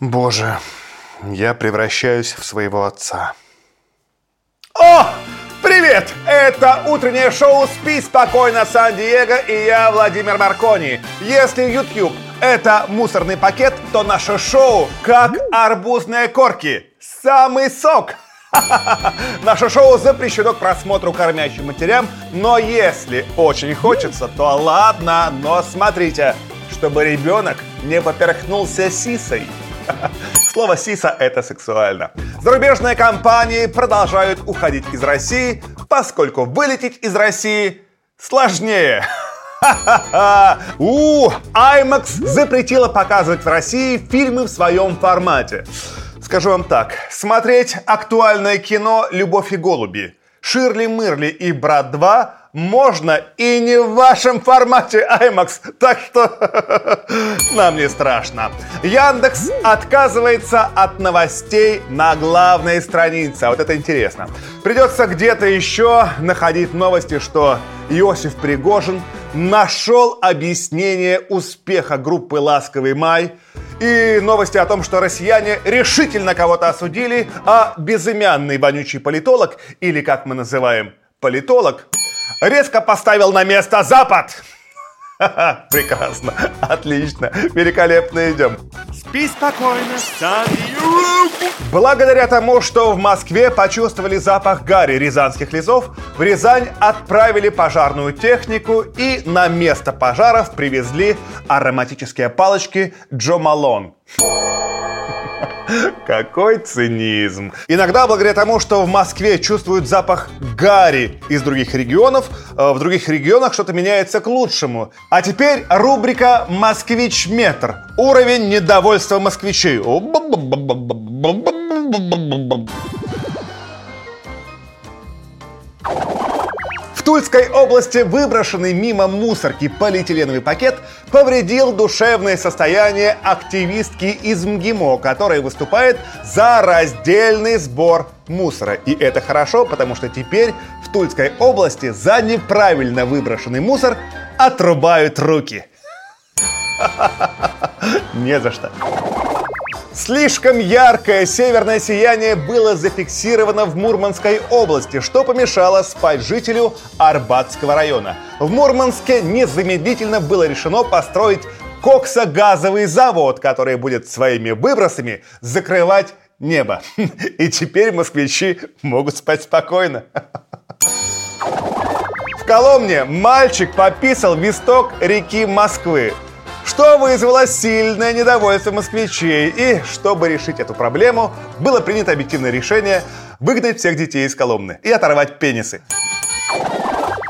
Боже, я превращаюсь в своего отца. О! Привет! Это утреннее шоу «Спи спокойно, Сан-Диего» и я, Владимир Маркони. Если YouTube – это мусорный пакет, то наше шоу как арбузные корки. Самый сок! Наше шоу запрещено к просмотру кормящим матерям, но если очень хочется, то ладно, но смотрите, чтобы ребенок не поперхнулся сисой. Слово «сиса» — это сексуально. Зарубежные компании продолжают уходить из России, поскольку вылететь из России сложнее. У, IMAX запретила показывать в России фильмы в своем формате. Скажу вам так, смотреть актуальное кино «Любовь и голуби», «Ширли Мырли» и «Брат 2» можно и не в вашем формате IMAX, так что нам не страшно. Яндекс отказывается от новостей на главной странице. А вот это интересно. Придется где-то еще находить новости, что Иосиф Пригожин нашел объяснение успеха группы «Ласковый май», и новости о том, что россияне решительно кого-то осудили, а безымянный вонючий политолог, или как мы называем, политолог, резко поставил на место Запад. Прекрасно, отлично, великолепно идем. Спи спокойно, Благодаря тому, что в Москве почувствовали запах гари рязанских лесов, в Рязань отправили пожарную технику и на место пожаров привезли ароматические палочки Джо Малон. Какой цинизм. Иногда, благодаря тому, что в Москве чувствуют запах гари из других регионов, э, в других регионах что-то меняется к лучшему. А теперь рубрика «Москвич-метр». Уровень недовольства москвичей. Тульской области выброшенный мимо мусорки полиэтиленовый пакет повредил душевное состояние активистки из МГИМО, которая выступает за раздельный сбор мусора. И это хорошо, потому что теперь в Тульской области за неправильно выброшенный мусор отрубают руки. Не за что. Слишком яркое северное сияние было зафиксировано в Мурманской области, что помешало спать жителю Арбатского района. В Мурманске незамедлительно было решено построить коксогазовый завод, который будет своими выбросами закрывать небо. И теперь москвичи могут спать спокойно. В Коломне мальчик пописал в исток реки Москвы что вызвало сильное недовольство москвичей. И чтобы решить эту проблему, было принято объективное решение выгнать всех детей из Коломны и оторвать пенисы.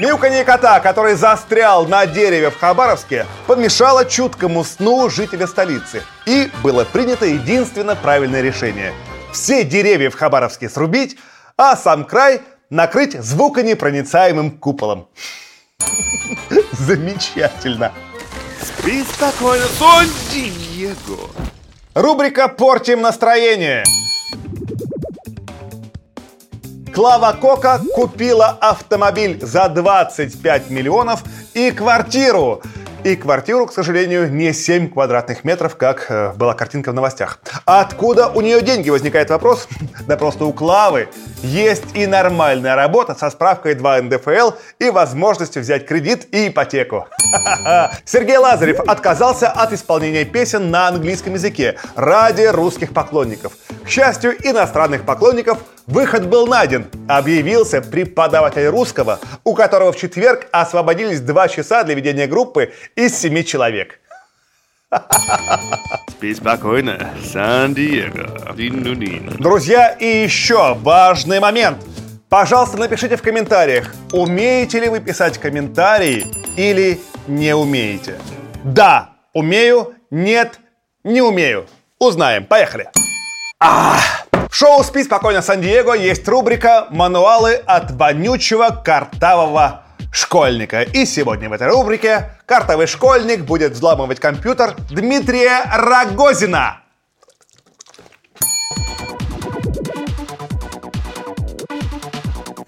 Мяуканье кота, который застрял на дереве в Хабаровске, помешало чуткому сну жителя столицы. И было принято единственно правильное решение. Все деревья в Хабаровске срубить, а сам край накрыть звуконепроницаемым куполом. Замечательно. Спи спокойно, Сон Диего. Рубрика «Портим настроение». Клава Кока купила автомобиль за 25 миллионов и квартиру. И квартиру, к сожалению, не 7 квадратных метров, как э, была картинка в новостях. Откуда у нее деньги, возникает вопрос? Да просто у Клавы есть и нормальная работа со справкой 2 НДФЛ и возможностью взять кредит и ипотеку. Сергей Лазарев отказался от исполнения песен на английском языке ради русских поклонников. К счастью, иностранных поклонников выход был найден. Объявился преподаватель русского, у которого в четверг освободились два часа для ведения группы из семи человек. Спи спокойно, Сан-Диего. Друзья, и еще важный момент. Пожалуйста, напишите в комментариях, умеете ли вы писать комментарии или не умеете. Да, умею, нет, не умею. Узнаем. Поехали. В шоу «Спи спокойно, Сан-Диего» есть рубрика «Мануалы от вонючего картавого школьника». И сегодня в этой рубрике картовый школьник будет взламывать компьютер Дмитрия Рогозина.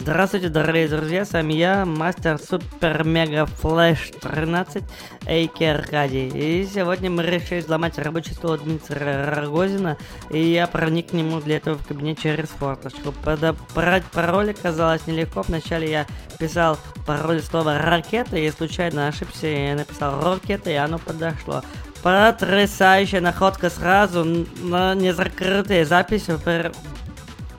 Здравствуйте, дорогие друзья, с вами я, мастер Супер Мега Флэш 13, А.К. Аркадий. И сегодня мы решили взломать рабочий стол Дмитрия Рогозина, и я проник к нему для этого в кабинет через форточку. Подобрать пароль оказалось нелегко, вначале я писал пароль слова «ракета», и случайно ошибся, я написал «ракета», и оно подошло. Потрясающая находка сразу на незакрытые записи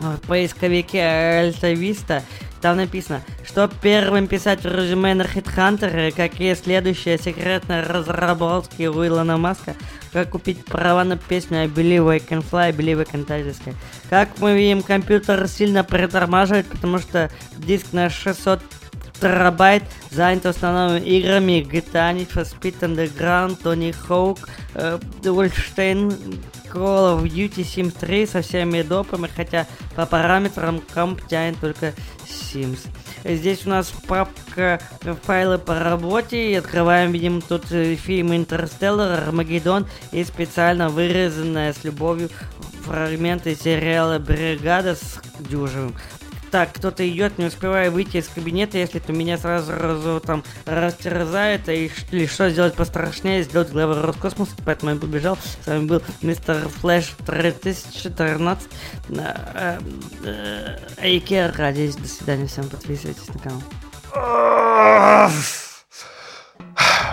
в поисковике Альтависта. Там написано, что первым писать в резюме на HeadHunter, какие следующие секретные разработки у Илона Маска, как купить права на песню I Believe I Can Fly, I Believe I Can Touch Как мы видим, компьютер сильно притормаживает, потому что диск на 600 терабайт занят в основном играми GTA, Need for Speed Underground, Tony Hawk, э, Wolfenstein, Call of Duty Sims 3 со всеми допами, хотя по параметрам комп тянет только Sims. Здесь у нас папка файлы по работе. И открываем, видим, тут э, фильм Интерстеллар, Армагеддон и специально вырезанная с любовью фрагменты сериала Бригада с Дюжевым так, кто-то идет, не успевая выйти из кабинета, если то меня сразу, сразу там растерзает, и или что сделать пострашнее, сделать главу Роскосмоса, поэтому я побежал. С вами был мистер Флэш 3014. Айкер ради. До свидания всем, подписывайтесь на канал.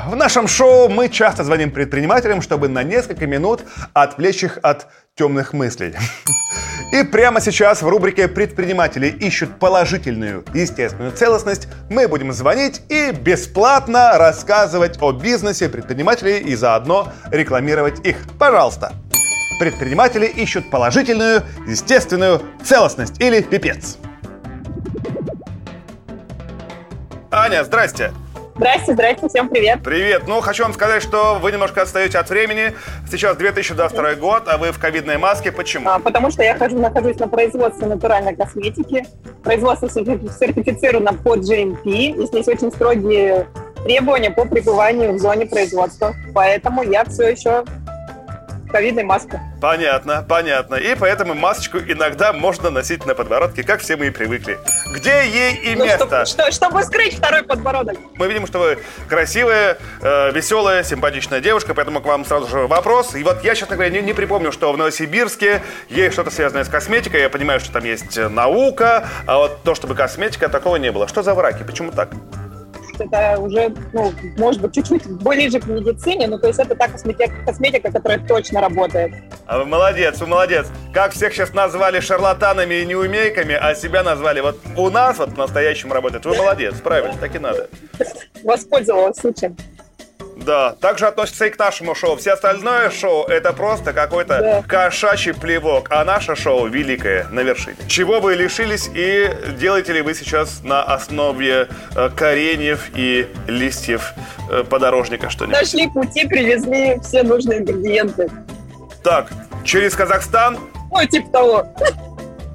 В нашем шоу мы часто звоним предпринимателям, чтобы на несколько минут отвлечь их от темных мыслей. И прямо сейчас в рубрике «Предприниматели ищут положительную естественную целостность» мы будем звонить и бесплатно рассказывать о бизнесе предпринимателей и заодно рекламировать их. Пожалуйста. Предприниматели ищут положительную естественную целостность или пипец. Аня, здрасте. Здрасте, здрасте, всем привет. Привет. Ну, хочу вам сказать, что вы немножко отстаете от времени. Сейчас 2022 год, а вы в ковидной маске. Почему? А, потому что я хожу, нахожусь на производстве натуральной косметики. Производство сертифицировано по GMP. И здесь очень строгие требования по пребыванию в зоне производства. Поэтому я все еще ковидной маске. Понятно, понятно. И поэтому масочку иногда можно носить на подбородке, как все мы и привыкли. Где ей и ну, место? Чтобы, что, чтобы скрыть второй подбородок. Мы видим, что вы красивая, э, веселая, симпатичная девушка, поэтому к вам сразу же вопрос. И вот я, честно говоря, не, не припомню, что в Новосибирске есть что-то связанное с косметикой. Я понимаю, что там есть наука, а вот то, чтобы косметика, такого не было. Что за враки? Почему так? Это уже, ну, может быть, чуть-чуть ближе к медицине, ну, то есть это та косметика, косметика, которая точно работает. А вы молодец, вы молодец. Как всех сейчас назвали шарлатанами и неумейками, а себя назвали вот у нас вот по-настоящему работает. Вы молодец, правильно, так и надо. Воспользовалась случаем. Да, также относится и к нашему шоу. Все остальное шоу это просто какой-то да. кошачий плевок, а наше шоу великое на вершине. Чего вы лишились и делаете ли вы сейчас на основе э, кореньев и листьев э, подорожника что-нибудь? Нашли пути, привезли все нужные ингредиенты. Так, через Казахстан? Ну, типа того.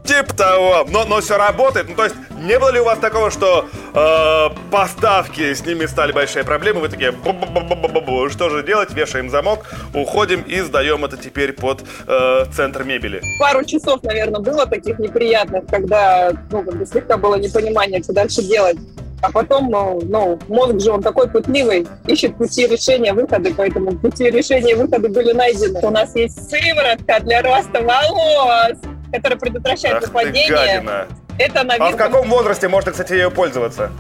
Типа того, но, но все работает. Ну, то есть, не было ли у вас такого, что э, поставки с ними стали большие проблемы? Вы такие, бу -бу -бу что же делать? Вешаем замок, уходим и сдаем это теперь под э, центр мебели. Пару часов, наверное, было таких неприятных, когда ну, как бы слегка было непонимание, что дальше делать. А потом, ну, ну, мозг же он такой путливый, ищет пути решения, выходы, поэтому пути решения выходы были найдены. У нас есть сыворотка для роста волос который предотвращает Ах выпадение. Это новинка. А в каком возрасте можно, кстати, ее пользоваться?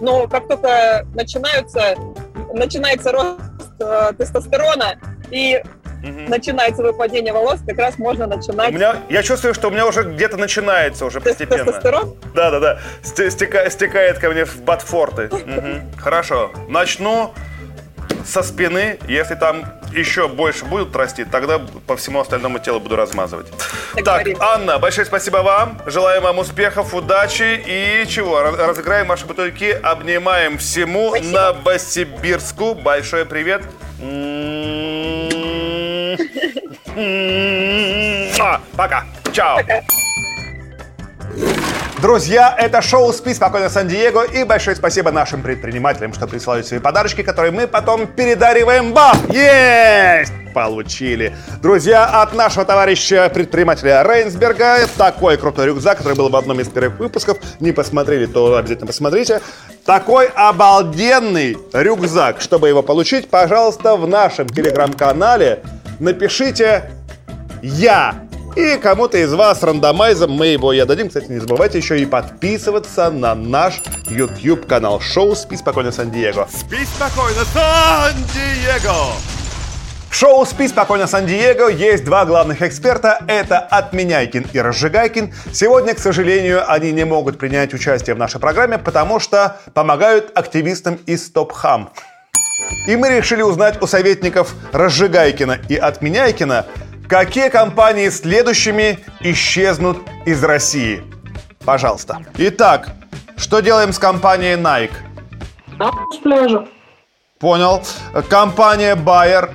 Ну, как только начинаются, начинается рост э, тестостерона и угу. начинается выпадение волос, как раз можно начинать. У меня, я чувствую, что у меня уже где-то начинается уже постепенно. Тестостерон? Да, да, да. Стека, стекает ко мне в батфорты. Хорошо. Начну со спины, если там еще больше будут расти, тогда по всему остальному телу буду размазывать. Так, так Анна, большое спасибо вам. Желаем вам успехов, удачи и чего? Разыграем ваши бутылки, обнимаем всему спасибо. Новосибирску. Большой привет. Пока. Чао. Пока. Друзья, это шоу «Спи спокойно, Сан-Диего» и большое спасибо нашим предпринимателям, что присылают свои подарочки, которые мы потом передариваем вам. Есть! Получили. Друзья, от нашего товарища предпринимателя Рейнсберга такой крутой рюкзак, который был в одном из первых выпусков. Не посмотрели, то обязательно посмотрите. Такой обалденный рюкзак. Чтобы его получить, пожалуйста, в нашем телеграм-канале напишите «Я». И кому-то из вас рандомайзом мы его и отдадим. Кстати, не забывайте еще и подписываться на наш YouTube канал шоу «Спи спокойно, Сан-Диего». Спи спокойно, Сан-Диего! Шоу «Спи спокойно, Сан-Диего» есть два главных эксперта. Это Отменяйкин и Разжигайкин. Сегодня, к сожалению, они не могут принять участие в нашей программе, потому что помогают активистам из Топ-Хам. И мы решили узнать у советников Разжигайкина и Отменяйкина, какие компании следующими исчезнут из России. Пожалуйста. Итак, что делаем с компанией Nike? На с пляжа. Понял. Компания Bayer.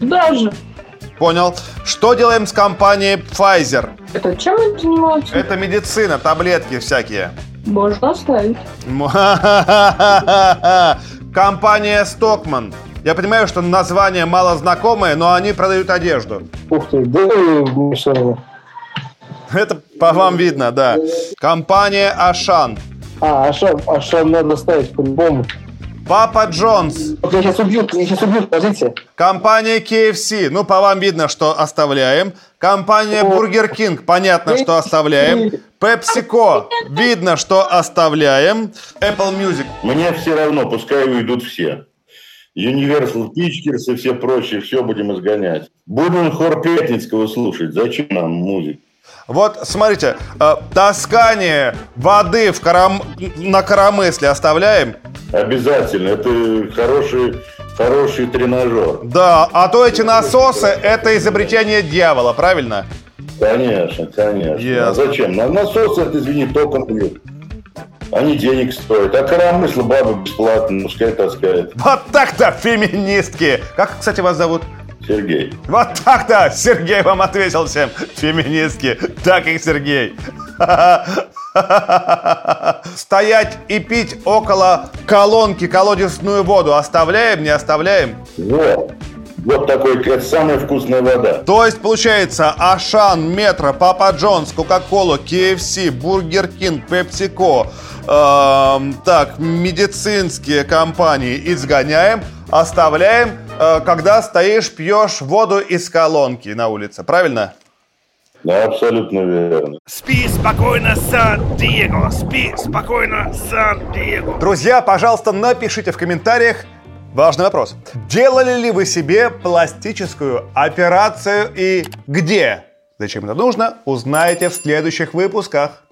Даже. Понял. Что делаем с компанией Pfizer? Это чем они занимаются? Это медицина, таблетки всякие. Можно оставить. Компания Stockman. Я понимаю, что название мало знакомое, но они продают одежду. Ух ты, да мне все равно. Это по вам видно, да. Компания Ашан. А, Ашан, Ашан надо ставить по-любому. Папа Джонс. Вот я сейчас убью, меня сейчас убьют, подождите. Компания KFC. Ну, по вам видно, что оставляем. Компания Burger King. Понятно, что оставляем. PepsiCo. Видно, что оставляем. Apple Music. Мне все равно, пускай уйдут все. Universal Pictures и все прочие, все будем изгонять. Будем хор Пятницкого слушать. Зачем нам музыка? Вот, смотрите, э, таскание воды в карам... на коромысле оставляем? Обязательно. Это хороший, хороший тренажер. Да, а то эти насосы – это изобретение дьявола, правильно? Конечно, конечно. Ясно. А зачем? На насосы, это, извини, током бьют. Они денег стоят. А коромысло баба бесплатно, пускай таскает. Вот так-то, феминистки! Как, кстати, вас зовут? Сергей. Вот так-то! Сергей вам ответил всем. Феминистки. Так их Сергей. Стоять и пить около колонки колодезную воду оставляем, не оставляем? Вот. Вот такой, это самая вкусная вода. То есть, получается, Ашан, Метро, Папа Джонс, Кока-Кола, KFC, Бургер Кинг, PepsiCo, эм, так, медицинские компании изгоняем, оставляем, э, когда стоишь, пьешь воду из колонки на улице, правильно? Да, абсолютно верно. Спи спокойно, Сан-Диего! Спи спокойно, Сан-Диего! Друзья, пожалуйста, напишите в комментариях важный вопрос. Делали ли вы себе пластическую операцию и где? Зачем это нужно, узнаете в следующих выпусках.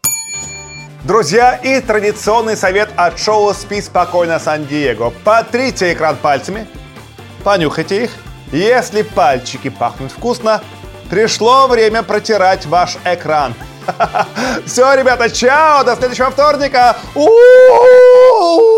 Друзья, и традиционный совет от шоу «Спи спокойно, Сан-Диего». Потрите экран пальцами, понюхайте их. Если пальчики пахнут вкусно, пришло время протирать ваш экран. Все, ребята, чао, до следующего вторника. У-у-у!